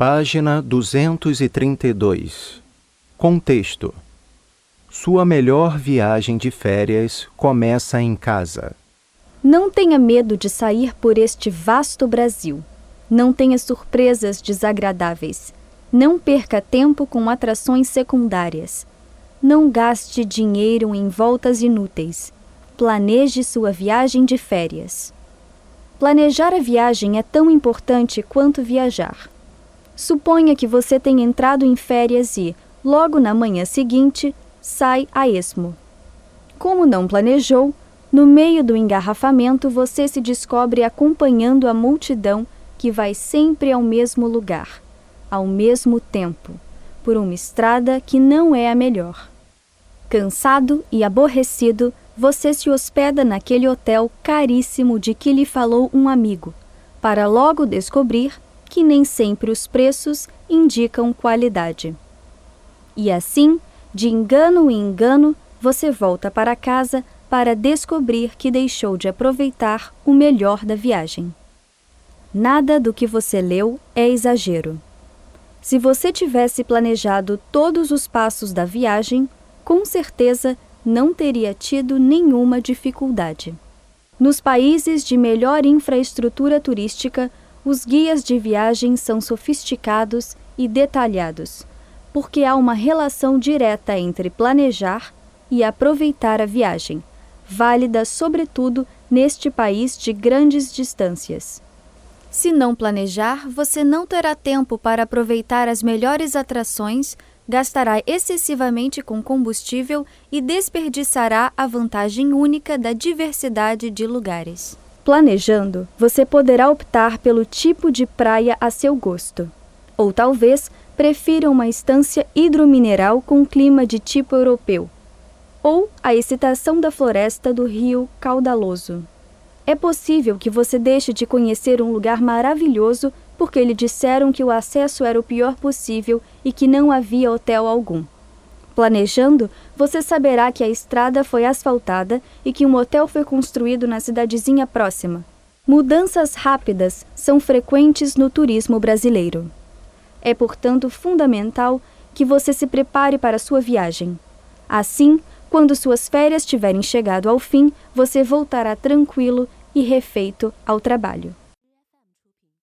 Página 232. Contexto: Sua melhor viagem de férias começa em casa. Não tenha medo de sair por este vasto Brasil. Não tenha surpresas desagradáveis. Não perca tempo com atrações secundárias. Não gaste dinheiro em voltas inúteis. Planeje sua viagem de férias. Planejar a viagem é tão importante quanto viajar. Suponha que você tenha entrado em férias e, logo na manhã seguinte, sai a esmo. Como não planejou, no meio do engarrafamento você se descobre acompanhando a multidão que vai sempre ao mesmo lugar, ao mesmo tempo, por uma estrada que não é a melhor. Cansado e aborrecido, você se hospeda naquele hotel caríssimo de que lhe falou um amigo, para logo descobrir que nem sempre os preços indicam qualidade. E assim, de engano em engano, você volta para casa para descobrir que deixou de aproveitar o melhor da viagem. Nada do que você leu é exagero. Se você tivesse planejado todos os passos da viagem, com certeza não teria tido nenhuma dificuldade. Nos países de melhor infraestrutura turística, os guias de viagem são sofisticados e detalhados, porque há uma relação direta entre planejar e aproveitar a viagem, válida sobretudo neste país de grandes distâncias. Se não planejar, você não terá tempo para aproveitar as melhores atrações, gastará excessivamente com combustível e desperdiçará a vantagem única da diversidade de lugares. Planejando, você poderá optar pelo tipo de praia a seu gosto. Ou talvez prefira uma estância hidromineral com clima de tipo europeu. Ou a excitação da floresta do rio caudaloso. É possível que você deixe de conhecer um lugar maravilhoso porque lhe disseram que o acesso era o pior possível e que não havia hotel algum. Planejando, você saberá que a estrada foi asfaltada e que um hotel foi construído na cidadezinha próxima. Mudanças rápidas são frequentes no turismo brasileiro. É, portanto, fundamental que você se prepare para sua viagem. Assim, quando suas férias tiverem chegado ao fim, você voltará tranquilo e refeito ao trabalho.